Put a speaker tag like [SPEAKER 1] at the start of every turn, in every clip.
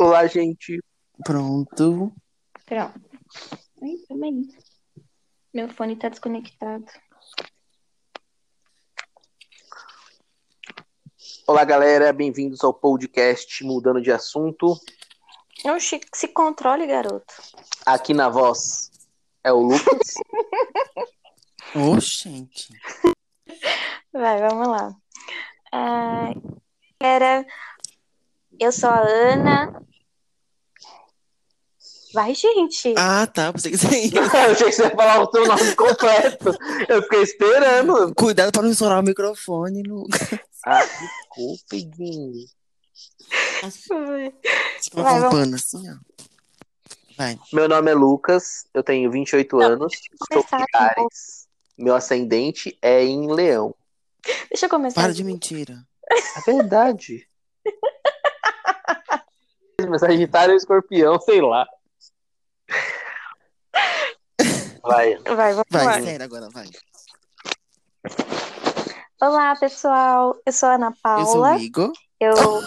[SPEAKER 1] Olá, gente.
[SPEAKER 2] Pronto.
[SPEAKER 3] Pronto. Ai, também. Meu fone tá desconectado.
[SPEAKER 1] Olá, galera. Bem-vindos ao podcast Mudando de Assunto.
[SPEAKER 3] Oxi, se controle, garoto.
[SPEAKER 1] Aqui na voz é o Lucas.
[SPEAKER 2] Oxente.
[SPEAKER 3] Vai, vamos lá. Ah, galera, eu sou a Ana. Vai, gente.
[SPEAKER 2] Ah, tá. Que você ia.
[SPEAKER 1] Eu achei que você ia falar o seu nome completo. Eu fiquei esperando.
[SPEAKER 2] Cuidado pra não estourar o microfone, Lucas.
[SPEAKER 1] Ah, desculpa, Iguinho.
[SPEAKER 3] Vai,
[SPEAKER 2] Tipo
[SPEAKER 3] Vai,
[SPEAKER 2] um pano assim, ó. Vai.
[SPEAKER 1] Meu nome é Lucas, eu tenho 28 anos, sou de Ares. Meu ascendente é em Leão.
[SPEAKER 3] Deixa eu começar.
[SPEAKER 2] Para de mentira.
[SPEAKER 1] É verdade. Mas Sagitário ou escorpião, sei lá. Vai.
[SPEAKER 3] Vai, vamos
[SPEAKER 2] Vai,
[SPEAKER 3] lá.
[SPEAKER 2] sério agora, vai.
[SPEAKER 3] Olá, pessoal. Eu sou a Ana
[SPEAKER 2] Eu sou o
[SPEAKER 3] Paula.
[SPEAKER 2] Igor.
[SPEAKER 3] Eu.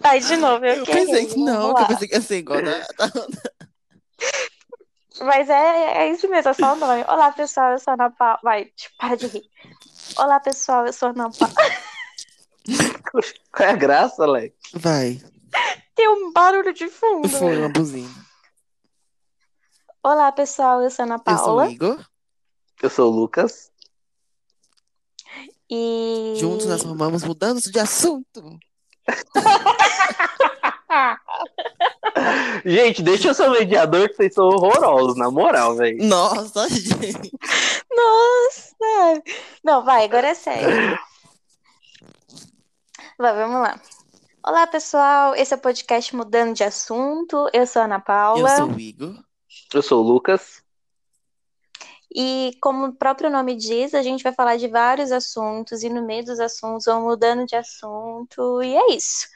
[SPEAKER 3] Vai, de novo. Eu,
[SPEAKER 2] Eu pensei que não, que eu pensei que ia ser igual da-
[SPEAKER 3] Mas é, é isso mesmo, é só o nome. Olá, pessoal, eu sou a Ana Paula. Vai, tipo, para de rir. Olá, pessoal, eu sou a Ana Paula.
[SPEAKER 1] Qual é a graça, Alex?
[SPEAKER 2] Vai.
[SPEAKER 3] Tem um barulho de fundo.
[SPEAKER 2] Foi uma buzina.
[SPEAKER 3] Olá, pessoal, eu sou a Ana
[SPEAKER 2] Eu sou o
[SPEAKER 3] Paula.
[SPEAKER 2] Igor.
[SPEAKER 1] Eu sou o Lucas.
[SPEAKER 3] E.
[SPEAKER 2] Juntos nós formamos mudando de assunto.
[SPEAKER 1] Gente, deixa eu ser o mediador que vocês são horrorosos, na moral, velho.
[SPEAKER 2] Nossa, gente.
[SPEAKER 3] Nossa! Não, vai, agora é sério. Vai, vamos lá. Olá, pessoal. Esse é o podcast Mudando de Assunto. Eu sou a Ana
[SPEAKER 2] Eu
[SPEAKER 3] Paula.
[SPEAKER 2] sou o Igor.
[SPEAKER 1] Eu sou o Lucas.
[SPEAKER 3] E como o próprio nome diz, a gente vai falar de vários assuntos e no meio dos assuntos vão mudando de assunto e é isso.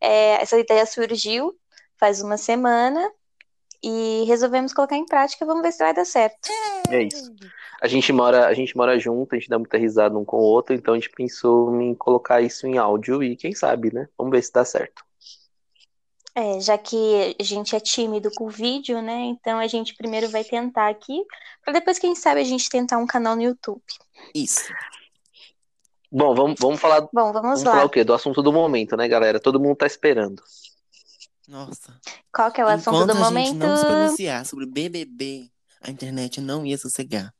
[SPEAKER 3] É, essa ideia surgiu faz uma semana e resolvemos colocar em prática. Vamos ver se vai dar certo.
[SPEAKER 1] É isso. A gente mora, a gente mora junto, a gente dá muita risada um com o outro, então a gente pensou em colocar isso em áudio e quem sabe, né? Vamos ver se dá certo.
[SPEAKER 3] É, já que a gente é tímido com o vídeo, né? Então a gente primeiro vai tentar aqui, para depois, quem sabe, a gente tentar um canal no YouTube.
[SPEAKER 2] Isso.
[SPEAKER 1] Bom, vamos, vamos falar,
[SPEAKER 3] Bom, vamos
[SPEAKER 1] vamos
[SPEAKER 3] lá.
[SPEAKER 1] falar o quê? Do assunto do momento, né, galera? Todo mundo tá esperando.
[SPEAKER 2] Nossa.
[SPEAKER 3] Qual que é o assunto
[SPEAKER 2] Enquanto
[SPEAKER 3] do
[SPEAKER 2] a gente
[SPEAKER 3] momento?
[SPEAKER 2] não se pronunciar sobre BBB, a internet não ia sossegar.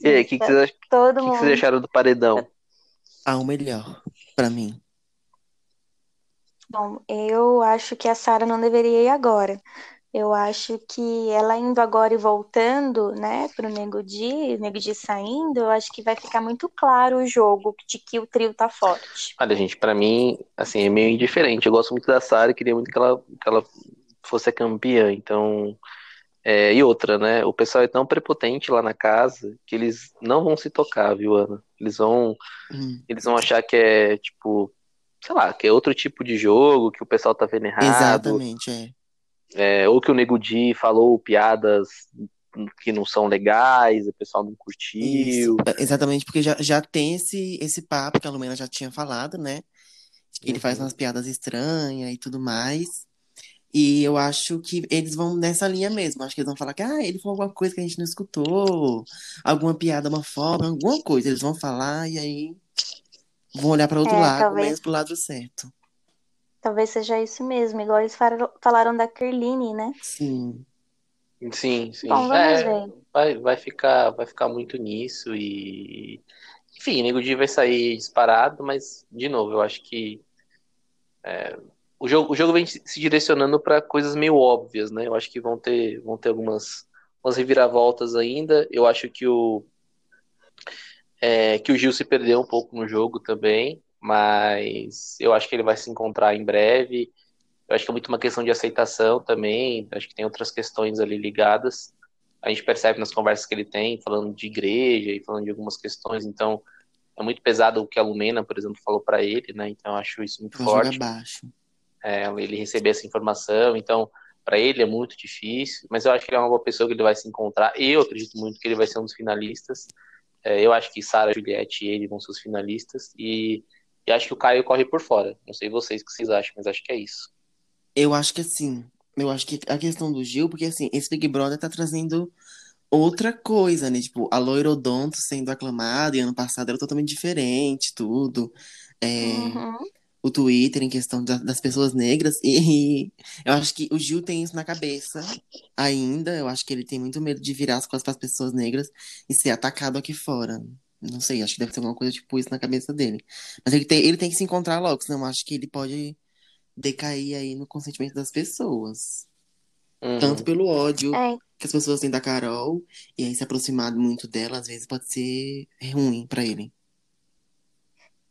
[SPEAKER 1] E aí, o que, que, vocês, ach-
[SPEAKER 3] Todo
[SPEAKER 1] que que
[SPEAKER 3] mundo.
[SPEAKER 1] vocês acharam do paredão?
[SPEAKER 2] Ah, o melhor, pra mim.
[SPEAKER 3] Bom, eu acho que a Sara não deveria ir agora. Eu acho que ela indo agora e voltando, né, pro Nego Di, Nego Di saindo, eu acho que vai ficar muito claro o jogo de que o trio tá forte.
[SPEAKER 1] Olha, gente, pra mim, assim, é meio indiferente. Eu gosto muito da Sarah e queria muito que ela, que ela fosse a campeã. Então, é, e outra, né? O pessoal é tão prepotente lá na casa que eles não vão se tocar, viu, Ana? Eles vão,
[SPEAKER 2] Hum,
[SPEAKER 1] eles vão achar que é, tipo, sei lá, que é outro tipo de jogo, que o pessoal tá vendo errado,
[SPEAKER 2] exatamente, é.
[SPEAKER 1] é, ou que o Nego Di falou piadas que não são legais, o pessoal não curtiu.
[SPEAKER 2] Isso. Exatamente, porque já, já tem esse, esse papo que a Lumena já tinha falado, né? Ele faz
[SPEAKER 1] Uhum.
[SPEAKER 2] umas piadas estranhas e tudo mais. E eu acho que eles vão nessa linha mesmo. Acho que eles vão falar que ah, ele falou alguma coisa que a gente não escutou, alguma piada, uma forma, alguma coisa. Eles vão falar e aí vão olhar para outro
[SPEAKER 3] É,
[SPEAKER 2] lado,
[SPEAKER 3] talvez.
[SPEAKER 2] menos pro lado certo.
[SPEAKER 3] Talvez seja isso mesmo, igual eles falaram, falaram da Kerline, né?
[SPEAKER 2] Sim.
[SPEAKER 1] Sim, sim.
[SPEAKER 3] Bom, vamos
[SPEAKER 1] É,
[SPEAKER 3] ver.
[SPEAKER 1] vai, vai ficar, vai ficar muito nisso e enfim, Nego Di vai sair disparado, mas de novo, eu acho que é, o jogo, o jogo vem se direcionando para coisas meio óbvias, né? Eu acho que vão ter, vão ter algumas, umas reviravoltas ainda. Eu acho que o é, que o Gil se perdeu um pouco no jogo também, mas eu acho que ele vai se encontrar em breve. Eu acho que é muito uma questão de aceitação também. Acho que tem outras questões ali ligadas. A gente percebe nas conversas que ele tem, falando de igreja e falando de algumas questões. Então, é muito pesado o que a Lumena, por exemplo, falou para ele, né? Então, eu acho isso muito
[SPEAKER 2] Vou jogar
[SPEAKER 1] forte.
[SPEAKER 2] baixo.
[SPEAKER 1] É, ele receber essa informação. Então, para ele é muito difícil. Mas eu acho que ele é uma boa pessoa que ele vai se encontrar. Eu acredito muito que ele vai ser um dos finalistas. É, eu acho que Sara, Juliette e ele vão ser os finalistas. E, e acho que o Caio corre por fora. Não sei vocês o que vocês acham, mas acho que é isso.
[SPEAKER 2] Eu acho que assim, eu acho que a questão do Gil, porque assim, esse Big Brother tá trazendo outra coisa, né? Tipo, a Loirodonto sendo aclamada, e ano passado era totalmente diferente, tudo. É,
[SPEAKER 3] Uhum.
[SPEAKER 2] O Twitter em questão da- das pessoas negras. E eu acho que o Gil tem isso na cabeça ainda. Eu acho que ele tem muito medo de virar as costas para as pessoas negras e ser atacado aqui fora. Não sei, acho que deve ter alguma coisa tipo isso na cabeça dele. Mas ele tem, ele tem que se encontrar logo, senão eu acho que ele pode decair aí no consentimento das pessoas.
[SPEAKER 1] Uhum.
[SPEAKER 2] Tanto pelo ódio
[SPEAKER 3] É,
[SPEAKER 2] que as pessoas têm da Carol, e aí se aproximar muito dela, às vezes pode ser ruim pra ele.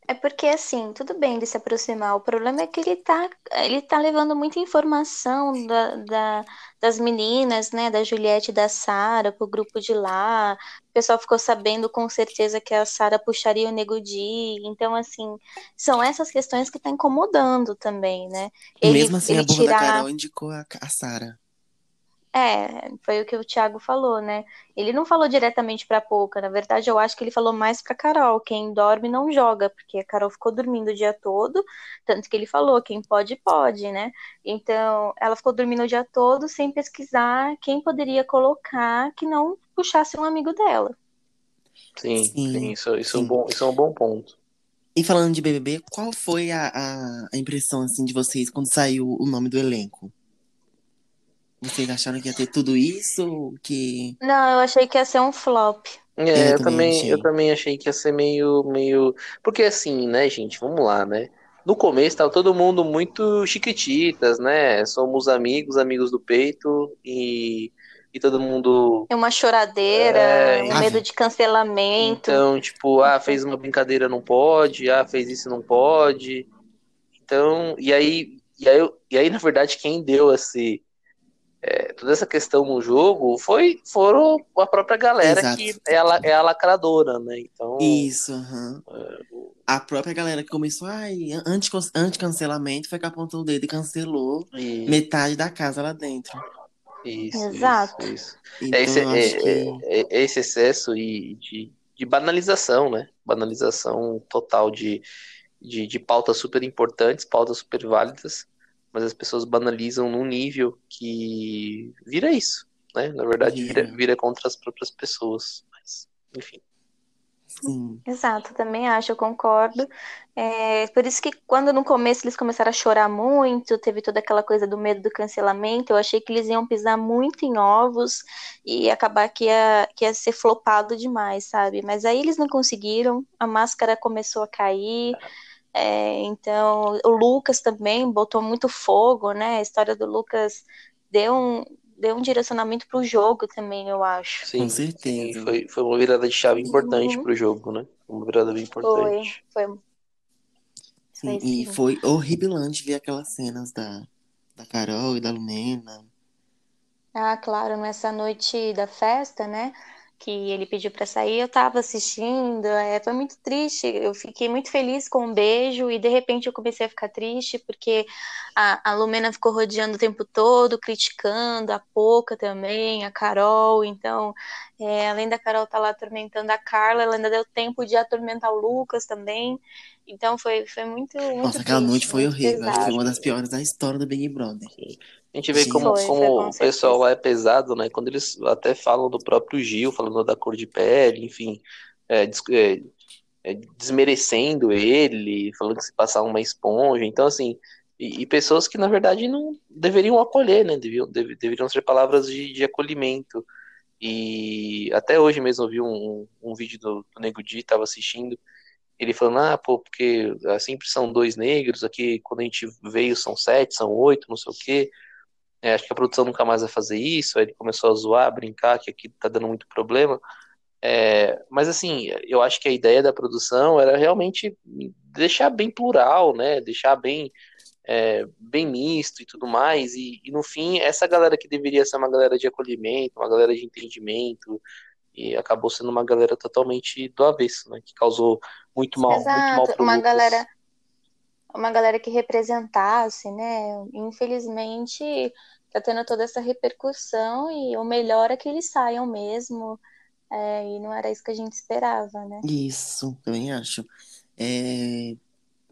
[SPEAKER 3] É porque, assim, tudo bem ele se aproximar. O problema é que ele tá, ele tá levando muita informação da, da- das meninas, né? Da Juliette e da Sara pro grupo de lá. O pessoal ficou sabendo com certeza que a Sara puxaria o Nego Di. Então, assim, são essas questões que tá incomodando também, né? Ele,
[SPEAKER 2] mesmo assim, a
[SPEAKER 3] ele
[SPEAKER 2] boca da
[SPEAKER 3] tirar.
[SPEAKER 2] Carol indicou a, a Sara.
[SPEAKER 3] É, foi o que o Thiago falou, né? Ele não falou diretamente pra Poca, na verdade eu acho que ele falou mais pra Carol, quem dorme não joga, porque a Carol ficou dormindo o dia todo, tanto que ele falou, quem pode, pode, né? Então, ela ficou dormindo o dia todo sem pesquisar quem poderia colocar que não puxasse um amigo dela.
[SPEAKER 1] Sim,
[SPEAKER 2] Sim,
[SPEAKER 1] sim, isso, isso, É um
[SPEAKER 2] sim.
[SPEAKER 1] bom, isso é um bom ponto.
[SPEAKER 2] E falando de BBB, qual foi a, a, a impressão assim de vocês quando saiu o nome do elenco? Vocês acharam que ia ter tudo isso? Que
[SPEAKER 3] Não, eu achei que ia ser um flop.
[SPEAKER 1] É,
[SPEAKER 2] É, eu
[SPEAKER 1] eu
[SPEAKER 2] também achei.
[SPEAKER 1] eu também achei que ia ser meio, meio. Porque assim, né, gente, vamos lá, né? No começo tava todo mundo muito chiquititas, né? Somos amigos, amigos do peito, e, e todo mundo.
[SPEAKER 3] É uma choradeira,
[SPEAKER 1] É,
[SPEAKER 3] um medo de cancelamento.
[SPEAKER 1] Então, tipo, ah, fez uma brincadeira, não pode, ah, fez isso, não pode. Então, e aí, e aí, e aí na verdade, quem deu esse, é, toda essa questão no jogo foi, foram a própria galera
[SPEAKER 2] Exato.
[SPEAKER 1] que é a, é a lacradora, né? Então,
[SPEAKER 2] isso, aham.
[SPEAKER 1] É,
[SPEAKER 2] A própria galera que começou, ai, anti- anti-cancelamento, foi que apontou o dedo e cancelou
[SPEAKER 1] e-
[SPEAKER 2] metade da casa lá dentro.
[SPEAKER 1] isso,
[SPEAKER 3] Exato.
[SPEAKER 1] isso, isso.
[SPEAKER 2] Então
[SPEAKER 1] É esse,
[SPEAKER 2] acho
[SPEAKER 1] é-
[SPEAKER 2] que.
[SPEAKER 1] é- é esse excesso e de, de banalização, né? Banalização total de, de, de pautas super importantes, pautas super válidas, mas as pessoas banalizam num nível que vira isso, né? Na verdade, vira,
[SPEAKER 2] Vira.
[SPEAKER 1] contra as próprias pessoas. Mas, enfim.
[SPEAKER 2] Sim.
[SPEAKER 3] Exato, também acho, eu concordo. É, por isso que quando no começo eles começaram a chorar muito, teve toda aquela coisa do medo do cancelamento, eu achei que eles iam pisar muito em ovos e acabar que ia, que ia ser flopado demais, sabe? Mas aí eles não conseguiram, a máscara começou a cair, é, então o Lucas também botou muito fogo, né? A história do Lucas deu um, deu um direcionamento pro jogo também, eu acho.
[SPEAKER 1] Sim,
[SPEAKER 2] certeza.
[SPEAKER 1] sim, foi, foi uma virada de chave importante
[SPEAKER 3] Uhum.
[SPEAKER 1] pro jogo, né? Uma virada bem
[SPEAKER 3] Foi,
[SPEAKER 1] importante.
[SPEAKER 3] foi.
[SPEAKER 2] Sim,
[SPEAKER 3] Foi
[SPEAKER 2] e
[SPEAKER 3] sim.
[SPEAKER 2] foi horripilante ver aquelas cenas da, da Carol e da Lumena.
[SPEAKER 3] Ah, claro, nessa noite da festa, né? Que ele pediu pra sair, eu tava assistindo, é, foi muito triste. Eu fiquei muito feliz com o beijo e de repente eu comecei a ficar triste porque a, a Lumena ficou rodeando o tempo todo, criticando, a Poca também, a Carol. Então, é, além da Carol estar lá atormentando a Carla, ela ainda deu tempo de atormentar o Lucas também. Então foi, foi muito, muito
[SPEAKER 2] Nossa, aquela
[SPEAKER 3] triste,
[SPEAKER 2] noite foi horrível. Acho que
[SPEAKER 3] pesado.
[SPEAKER 2] foi uma das piores da história do Big Brother.
[SPEAKER 1] A gente vê
[SPEAKER 2] Sim.
[SPEAKER 1] como,
[SPEAKER 3] Foi, foi,
[SPEAKER 1] como
[SPEAKER 3] com
[SPEAKER 1] o pessoal lá é pesado, né? Quando eles até falam do próprio Gil, falando da cor de pele, enfim, é, des- é, é, desmerecendo ele, falando que se passar uma esponja. Então, assim, e, e pessoas que na verdade não deveriam acolher, né? Deviam, deve- deveriam ser palavras de, de acolhimento. E até hoje mesmo eu vi um, um vídeo do, do Nego Di, tava assistindo, ele falando, ah, pô, porque ah, sempre são dois negros, aqui quando a gente veio são sete, são oito, não sei o quê. É, acho que a produção nunca mais vai fazer isso. Aí ele começou a zoar, a brincar, que aqui tá dando muito problema. É, mas assim, eu acho que a ideia da produção era realmente deixar bem plural, né? Deixar bem, é, bem misto e tudo mais. E, e no fim, essa galera que deveria ser uma galera de acolhimento, uma galera de entendimento, e acabou sendo uma galera totalmente do avesso, né? Que causou muito mal, muito mal
[SPEAKER 3] Exato, uma
[SPEAKER 1] Lucas.
[SPEAKER 3] galera, uma galera que representasse, né? Infelizmente, tá tendo toda essa repercussão e o melhor é que eles saiam mesmo. É, e não era isso que a gente esperava, né?
[SPEAKER 2] Isso, também acho. É,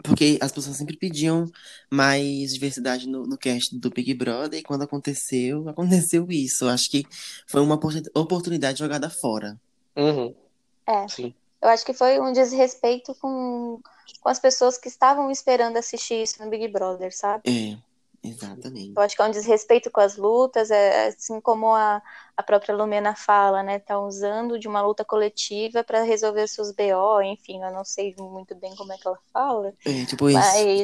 [SPEAKER 2] Porque as pessoas sempre pediam mais diversidade no, no cast do Big Brother, e quando aconteceu, aconteceu isso. Acho que foi uma opor- oportunidade jogada fora.
[SPEAKER 1] Uhum.
[SPEAKER 3] É.
[SPEAKER 1] Sim.
[SPEAKER 3] Eu acho que foi um desrespeito com, com as pessoas que estavam esperando assistir isso no Big Brother, sabe?
[SPEAKER 2] É, exatamente.
[SPEAKER 3] Eu acho que é um desrespeito com as lutas, é, assim como a, a própria Lumena fala, né? Tá usando de uma luta coletiva para resolver seus BO, enfim, eu não sei muito bem como é que ela fala,
[SPEAKER 2] É, tipo isso.
[SPEAKER 3] mas é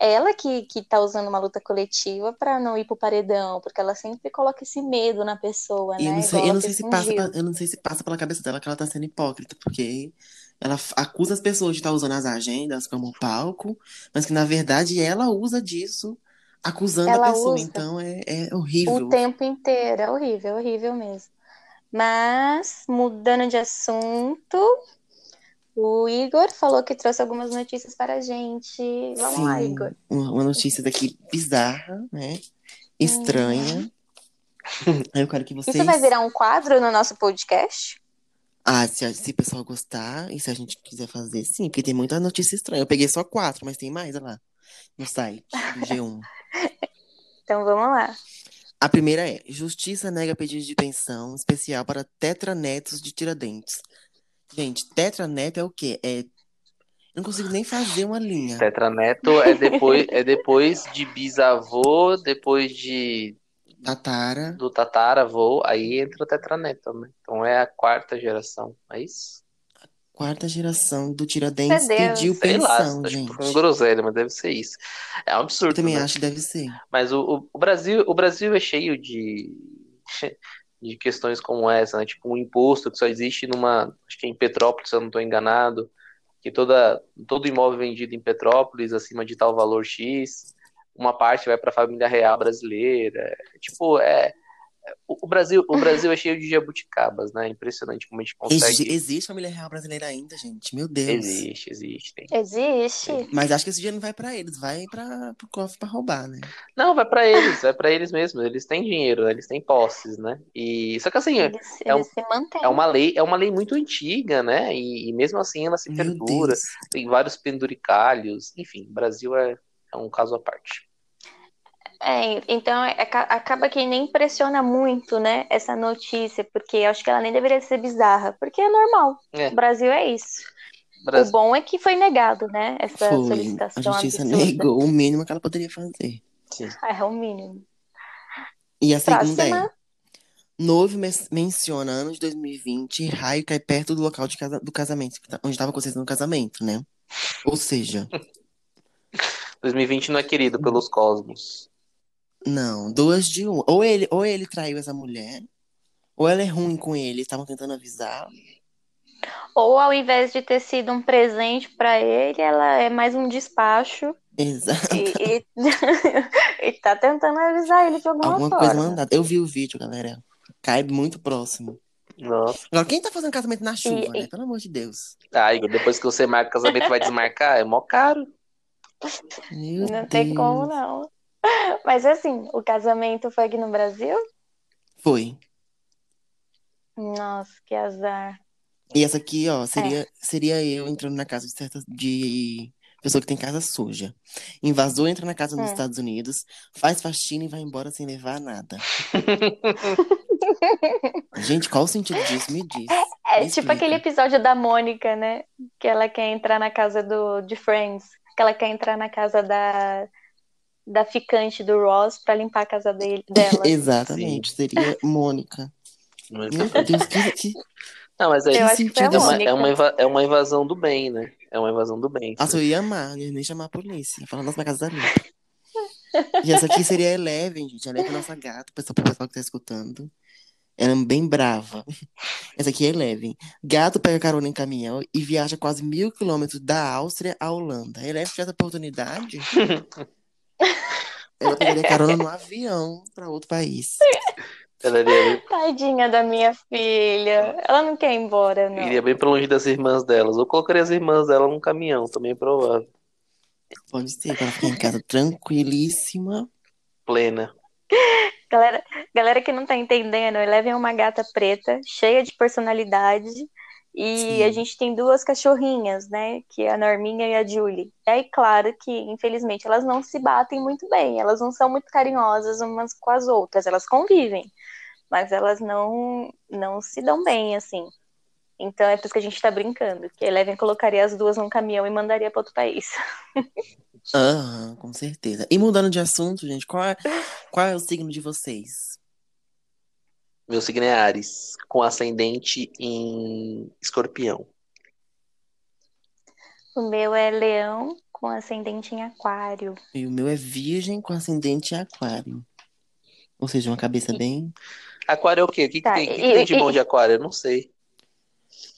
[SPEAKER 3] ela que, que tá usando uma luta coletiva para não ir pro paredão, porque ela sempre coloca esse medo na pessoa,
[SPEAKER 2] E eu
[SPEAKER 3] né?
[SPEAKER 2] não sei, eu não sei se passa, eu não sei se passa pela cabeça dela que ela tá sendo hipócrita, porque ela acusa as pessoas de estar usando as agendas como palco, mas que na verdade ela usa disso acusando a
[SPEAKER 3] Ela
[SPEAKER 2] pessoa.
[SPEAKER 3] usa.
[SPEAKER 2] Então é, é
[SPEAKER 3] O
[SPEAKER 2] horrível.
[SPEAKER 3] tempo inteiro, é horrível, é horrível mesmo. Mas, mudando de assunto, o Igor falou que trouxe algumas notícias para a gente. Vamos lá,
[SPEAKER 2] Sim,
[SPEAKER 3] Igor.
[SPEAKER 2] uma, notícia daqui bizarra, né? Estranha. Aí eu quero que vocês.
[SPEAKER 3] Isso vai virar um quadro no nosso podcast?
[SPEAKER 2] Ah, se, se o pessoal gostar e se a gente quiser fazer, sim, porque tem muita notícia estranha. Eu peguei só quatro, mas tem mais, olha lá, no site do G1.
[SPEAKER 3] Então vamos lá.
[SPEAKER 2] A primeira é: Justiça nega pedido de pensão especial para tetranetos de Tiradentes. Gente, tetraneto é o quê? É. Eu não consigo nem fazer uma linha.
[SPEAKER 1] Tetraneto é depois, é depois de bisavô, depois de
[SPEAKER 2] Tatara.
[SPEAKER 1] do tataravô, aí entra o tetraneto, né? Então é a quarta geração, é isso?
[SPEAKER 2] Quarta geração do Tiradentes pediu
[SPEAKER 1] Sei lá,
[SPEAKER 2] pensão,
[SPEAKER 1] que
[SPEAKER 2] gente.
[SPEAKER 1] foi um groselha, mas deve ser isso. É um
[SPEAKER 2] Eu
[SPEAKER 1] absurdo,
[SPEAKER 2] também
[SPEAKER 1] né?
[SPEAKER 2] acho que deve ser.
[SPEAKER 1] Mas o, o, o Brasil, o Brasil é cheio de, de questões como essa, né? Tipo um imposto que só existe numa, acho que é em Petrópolis, se eu não estou enganado, que toda, todo imóvel vendido em Petrópolis acima de tal valor X, uma parte vai para a família real brasileira. Tipo, é o o Brasil, o Brasil é cheio de jabuticabas, né? Impressionante como a gente consegue.
[SPEAKER 2] existe família real brasileira ainda, gente. Meu Deus.
[SPEAKER 1] Existe, existe. tem.
[SPEAKER 3] Existe.
[SPEAKER 2] Mas acho que esse dinheiro não vai pra eles, vai para pro cofre pra roubar, né?
[SPEAKER 1] Não, vai para eles, vai para eles mesmos. Eles têm dinheiro, né? eles têm posses, né? E só que assim,
[SPEAKER 3] Eles,
[SPEAKER 1] é um-
[SPEAKER 3] eles.
[SPEAKER 1] É uma lei, é uma lei muito antiga, né? E, e mesmo assim ela se
[SPEAKER 2] Meu
[SPEAKER 1] perdura.
[SPEAKER 2] Deus.
[SPEAKER 1] Tem vários penduricalhos. Enfim, o Brasil é, é um caso à parte.
[SPEAKER 3] É, então é- aca- acaba que nem impressiona muito, né, essa notícia, porque eu acho que ela nem deveria ser bizarra, porque é normal.
[SPEAKER 1] É.
[SPEAKER 3] O Brasil é isso. O
[SPEAKER 1] Brasil,
[SPEAKER 3] bom é que foi negado, né, essa
[SPEAKER 2] Foi. A
[SPEAKER 3] solicitação
[SPEAKER 2] justiça
[SPEAKER 3] absurda.
[SPEAKER 2] negou o mínimo que ela poderia fazer.
[SPEAKER 1] sim.
[SPEAKER 3] Ah, é o mínimo.
[SPEAKER 2] E a segunda
[SPEAKER 3] Próxima.
[SPEAKER 2] é: Novo men- menciona ano de 2020, raio cai perto do local de casa, do casamento, onde estava acontecendo o casamento, né? Ou seja,
[SPEAKER 1] 2020 não é querido pelos cosmos.
[SPEAKER 2] Não, duas de um. Ou ele, ou ele traiu essa mulher, ou ela é ruim com ele, estavam tentando avisar.
[SPEAKER 3] Ou ao invés de ter sido um presente pra ele, ela é mais um despacho
[SPEAKER 2] Exato.
[SPEAKER 3] e, e, e tá tentando avisar ele de alguma,
[SPEAKER 2] Alguma
[SPEAKER 3] forma.
[SPEAKER 2] coisa mandada. Eu vi o vídeo, galera. Cai muito próximo.
[SPEAKER 1] Nossa.
[SPEAKER 2] Agora, quem tá fazendo casamento na chuva,
[SPEAKER 3] E-
[SPEAKER 2] né? Pelo amor de Deus.
[SPEAKER 1] Ah, Igor, depois que você marca o casamento, vai desmarcar? É mó caro.
[SPEAKER 2] Meu
[SPEAKER 3] Não tem
[SPEAKER 2] Deus.
[SPEAKER 3] como não. Mas assim, o casamento foi aqui no Brasil?
[SPEAKER 2] Foi.
[SPEAKER 3] Nossa, que azar.
[SPEAKER 2] E essa aqui, ó,
[SPEAKER 3] É.
[SPEAKER 2] seria, seria eu entrando na casa de certa de pessoa que tem casa suja. Invasor entra na casa nos
[SPEAKER 3] Hum.
[SPEAKER 2] Estados Unidos, faz faxina e vai embora sem levar nada. Gente, qual o sentido disso? Me diz.
[SPEAKER 3] É
[SPEAKER 2] Me
[SPEAKER 3] tipo
[SPEAKER 2] explica.
[SPEAKER 3] aquele episódio da Mônica, né? Que ela quer entrar na casa do, de Friends. Que ela quer entrar na casa da, da ficante do Ross pra limpar a casa dele, dela.
[SPEAKER 2] Exatamente, seria Mônica.
[SPEAKER 1] Mas-
[SPEAKER 2] Meu Deus, que, que...
[SPEAKER 1] Não, mas aí
[SPEAKER 3] Eu
[SPEAKER 2] sentido
[SPEAKER 1] é uma, é, uma é uma invasão do bem, né? É uma invasão do bem.
[SPEAKER 2] Nossa, eu ia amar, eu ia nem chamar a polícia. Falar, nossa, minha casa tá limpa. E essa aqui seria a Eleven, gente. A Eleven é nossa gata, pessoal, pro pessoal que tá escutando. Ela é bem brava. Essa aqui é Eleven. Gato pega carona em caminhão e viaja quase mil quilômetros da Áustria à Holanda. Eleven tivesse essa oportunidade. ela pegaria carona no avião pra outro país.
[SPEAKER 1] Ela iria,
[SPEAKER 3] Tadinha da minha filha. Ela não quer ir embora, não.
[SPEAKER 1] iria bem pra longe das irmãs delas. Ou colocaria as irmãs dela num caminhão, também é provável.
[SPEAKER 2] Pode ser, pra ela ficar em casa tranquilíssima.
[SPEAKER 1] Plena.
[SPEAKER 3] Galera, galera que não tá entendendo, Eleven é uma gata preta, cheia de personalidade. E
[SPEAKER 2] Sim.
[SPEAKER 3] a gente tem duas cachorrinhas, né? Que é a Norminha e a Julie. E aí, claro que, infelizmente, elas não se batem muito bem. Elas não são muito carinhosas umas com as outras. Elas convivem, mas elas não, não se dão bem, assim. Então é por isso que a gente tá brincando. Que a Eleven colocaria as duas num caminhão e mandaria para outro país.
[SPEAKER 2] Aham, com certeza. E mudando de assunto, gente, qual é, qual é o signo de vocês?
[SPEAKER 1] Meu signo é Ares, com ascendente em escorpião.
[SPEAKER 3] O meu é Leão com ascendente em Aquário.
[SPEAKER 2] E o meu é Virgem com ascendente em Aquário. Ou seja, uma cabeça bem
[SPEAKER 1] Aquário é o quê? O que, que
[SPEAKER 3] Tá,
[SPEAKER 1] tem, o que que
[SPEAKER 3] e-
[SPEAKER 1] tem de
[SPEAKER 3] e-
[SPEAKER 1] bom de aquário? Eu não sei.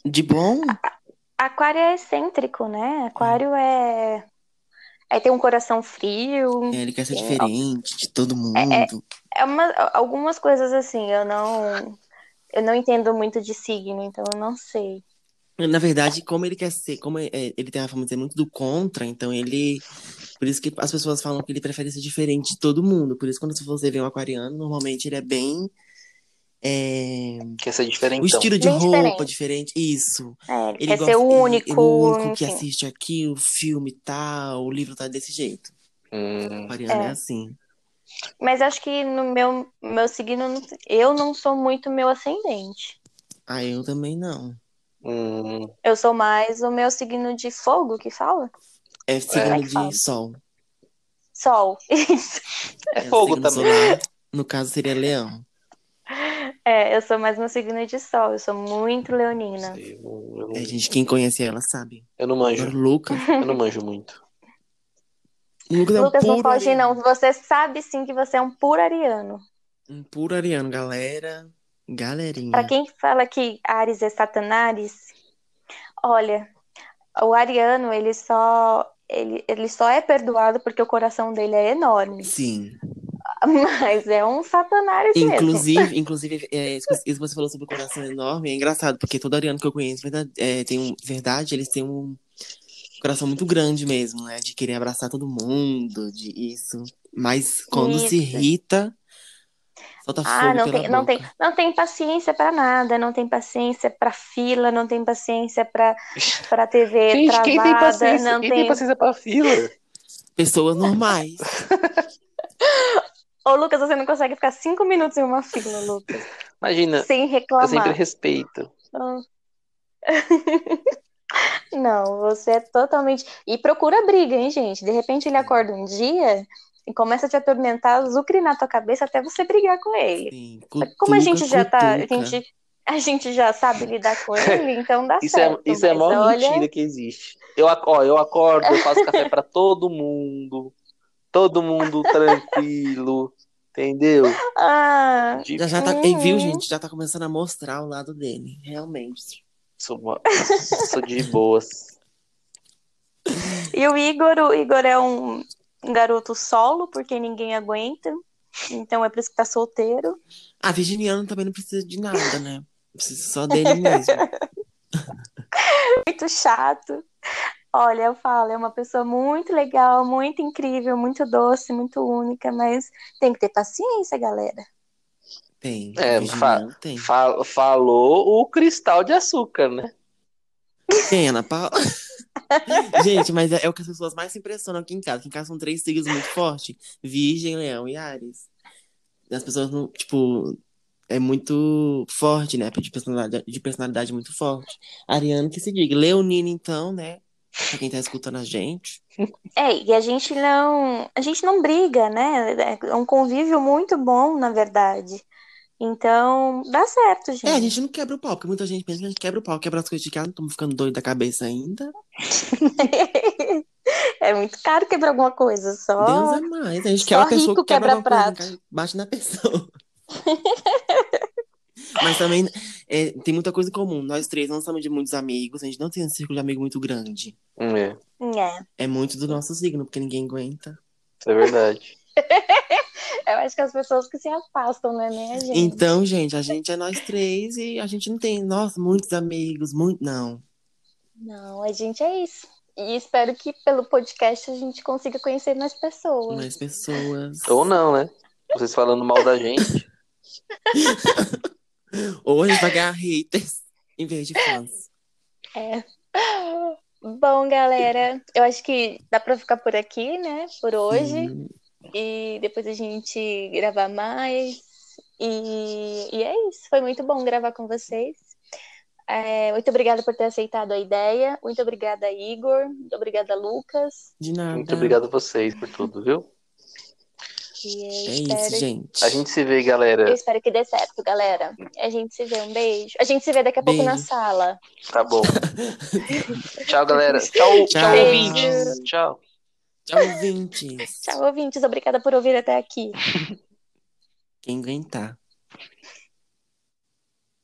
[SPEAKER 2] de bom.
[SPEAKER 3] Aquário é excêntrico, né? Aquário é. Aí tem um coração frio.
[SPEAKER 2] É, Ele quer ser diferente de todo mundo.
[SPEAKER 3] É uma, algumas coisas assim, eu não. Eu não entendo muito de signo, então eu não sei.
[SPEAKER 2] Na verdade, como ele quer ser, como é- é, ele tem a fama de ser muito do contra, então ele. Por isso que as pessoas falam que ele prefere ser diferente de todo mundo. Por isso, quando você vê um aquariano, normalmente ele é bem. é,
[SPEAKER 1] Quer ser diferente.
[SPEAKER 2] O estilo de
[SPEAKER 3] Bem
[SPEAKER 2] roupa
[SPEAKER 3] diferente.
[SPEAKER 2] diferente. Isso.
[SPEAKER 3] É, ele,
[SPEAKER 2] Ele
[SPEAKER 3] quer
[SPEAKER 2] gosta,
[SPEAKER 3] ser
[SPEAKER 2] ele-
[SPEAKER 3] único.
[SPEAKER 2] ele é o único que
[SPEAKER 3] enfim.
[SPEAKER 2] assiste aqui, o filme tal, o livro tá desse jeito.
[SPEAKER 1] Hum,
[SPEAKER 2] O aquariano é.
[SPEAKER 3] É.
[SPEAKER 2] assim.
[SPEAKER 3] Mas acho que no meu, meu signo, eu não sou muito meu ascendente.
[SPEAKER 2] Ah, eu também não.
[SPEAKER 1] hum,
[SPEAKER 3] Eu sou mais o meu signo de fogo que fala?
[SPEAKER 2] É signo
[SPEAKER 3] é
[SPEAKER 2] de
[SPEAKER 3] fala?
[SPEAKER 2] sol.
[SPEAKER 3] Sol. Isso.
[SPEAKER 1] é
[SPEAKER 2] o
[SPEAKER 1] fogo também.
[SPEAKER 2] solar. No caso, seria leão.
[SPEAKER 3] É, eu sou mais no signo de sol. Eu sou muito leonina.
[SPEAKER 1] Sei, eu, eu
[SPEAKER 2] É, gente, quem conhece ela sabe.
[SPEAKER 1] eu não manjo.
[SPEAKER 2] O Lucas.
[SPEAKER 1] Eu não manjo muito.
[SPEAKER 2] O Lucas é um
[SPEAKER 3] Lucas, não foge,
[SPEAKER 2] ariano.
[SPEAKER 3] não. Você sabe sim que você é um puro ariano.
[SPEAKER 2] Um puro ariano, galera. Galerinha.
[SPEAKER 3] Pra quem fala que Ares é Satanás, olha, o ariano, ele só. Ele, ele só é perdoado porque o coração dele é enorme.
[SPEAKER 2] Sim.
[SPEAKER 3] Mas é um satanás mesmo.
[SPEAKER 2] Inclusive, inclusive é, isso que você falou sobre o coração enorme é engraçado, porque todo ariano que eu conheço, verdade, é, tem um, verdade, eles têm um coração muito grande mesmo, né? De querer abraçar todo mundo, de isso. Mas quando se
[SPEAKER 3] Isso.
[SPEAKER 2] irrita, solta
[SPEAKER 3] Ah,
[SPEAKER 2] fogo
[SPEAKER 3] não tem, não
[SPEAKER 2] boca.
[SPEAKER 3] tem, não tem paciência pra nada, não tem paciência pra fila, não tem paciência pra para TV
[SPEAKER 1] Gente, quem tem
[SPEAKER 3] travada,
[SPEAKER 1] paciência?
[SPEAKER 3] não
[SPEAKER 1] Quem
[SPEAKER 3] tem.
[SPEAKER 1] tem paciência pra fila?
[SPEAKER 2] Pessoas normais.
[SPEAKER 3] Ô, Lucas, você não consegue ficar cinco minutos em uma fila, Lucas,
[SPEAKER 1] Imagina,
[SPEAKER 3] sem
[SPEAKER 1] eu sempre
[SPEAKER 3] reclamar.
[SPEAKER 1] respeito.
[SPEAKER 3] Ah. Não, você é totalmente. E procura briga, hein, gente? De repente ele acorda um dia e começa a te atormentar, zucrinar tua cabeça até você brigar com ele.
[SPEAKER 2] Sim,
[SPEAKER 3] que como a
[SPEAKER 2] cutuca,
[SPEAKER 3] gente já tá, a
[SPEAKER 2] cutuca.
[SPEAKER 3] gente, a gente já sabe lidar com ele, então dá
[SPEAKER 1] Isso é,
[SPEAKER 3] certo.
[SPEAKER 1] isso é a maior
[SPEAKER 3] olha,
[SPEAKER 1] mentira que existe. Eu, ó, eu acordo, eu faço café pra todo mundo. Todo mundo tranquilo. Entendeu?
[SPEAKER 3] ah,
[SPEAKER 2] Já, já tá, e viu,
[SPEAKER 3] Uhum.
[SPEAKER 2] gente? Já tá começando a mostrar o lado dele, realmente.
[SPEAKER 1] Sou, uma- sou de boas.
[SPEAKER 3] e o Igor, o Igor é um garoto solo, porque ninguém aguenta. Então é por isso que tá solteiro.
[SPEAKER 2] Ah, virginiano também não precisa de nada, né? Precisa só dele mesmo.
[SPEAKER 3] muito chato. Olha, eu falo, é uma pessoa muito legal, muito incrível, muito doce, muito única, mas tem que ter paciência, galera.
[SPEAKER 2] Tem.
[SPEAKER 1] É,
[SPEAKER 2] virginiano tem.
[SPEAKER 1] Fa- falou o cristal de açúcar, né?
[SPEAKER 2] Tem, Ana Paula. Gente, mas é, é o que as pessoas mais se impressionam aqui em casa. Aqui em casa são três signos muito fortes: Virgem, Leão e Ares. As pessoas não, tipo, é muito forte, né? De personalidade, de personalidade muito forte. Ariano que se diga. Leonino, então, né? Pra quem tá escutando a gente.
[SPEAKER 3] É, e a gente não, a gente não briga, né? É um convívio muito bom, na verdade. Então, dá certo, gente.
[SPEAKER 2] É, a gente não quebra o pau, porque muita gente pensa que a gente quebra o pau, quebra as coisas de casa, não estamos ficando doido da cabeça ainda.
[SPEAKER 3] É muito caro quebrar alguma coisa, só.
[SPEAKER 2] Deus é mais. A gente
[SPEAKER 3] só
[SPEAKER 2] quebra a pessoa
[SPEAKER 3] rico
[SPEAKER 2] que quebra
[SPEAKER 3] quebra
[SPEAKER 2] coisa
[SPEAKER 3] prato.
[SPEAKER 2] casa, bate na pessoa. Mas também é, tem muita coisa em comum. Nós três não somos de muitos amigos, a gente não tem um círculo de amigo muito grande.
[SPEAKER 1] É,
[SPEAKER 3] É,
[SPEAKER 2] É muito do nosso signo, porque ninguém aguenta.
[SPEAKER 1] é verdade.
[SPEAKER 3] eu acho que as pessoas que se afastam, né, né, gente?
[SPEAKER 2] Então, gente, a gente é nós três e a gente não tem, nossa, muitos amigos, muito. Não.
[SPEAKER 3] Não, a gente é isso. E espero que pelo podcast a gente consiga conhecer mais pessoas.
[SPEAKER 2] Mais pessoas.
[SPEAKER 1] Ou não, né? Vocês falando mal da gente.
[SPEAKER 2] Ou a gente vai ganhar haters em vez de fãs.
[SPEAKER 3] É. Bom, galera, eu acho que dá pra ficar por aqui, né? Por hoje.
[SPEAKER 2] Sim.
[SPEAKER 3] E depois a gente gravar mais. E, e é isso. Foi muito bom gravar com vocês. É, muito obrigada por ter aceitado a ideia. Muito obrigada, Igor. Muito obrigada, Lucas.
[SPEAKER 2] De nada.
[SPEAKER 1] Muito obrigado a vocês por tudo, viu?
[SPEAKER 2] É isso, gente.
[SPEAKER 1] A gente se vê, galera.
[SPEAKER 3] eu espero que dê certo, galera. A gente se vê. Um beijo. A gente se vê daqui a pouco na
[SPEAKER 2] Beijo.
[SPEAKER 3] sala.
[SPEAKER 1] Tá bom. tchau, galera. Tchau, tchau,
[SPEAKER 2] Tchau.
[SPEAKER 1] ouvintes. Tchau.
[SPEAKER 2] Tchau, ouvintes.
[SPEAKER 3] Tchau, ouvintes. Obrigada por ouvir até aqui.
[SPEAKER 2] Quem aguentar.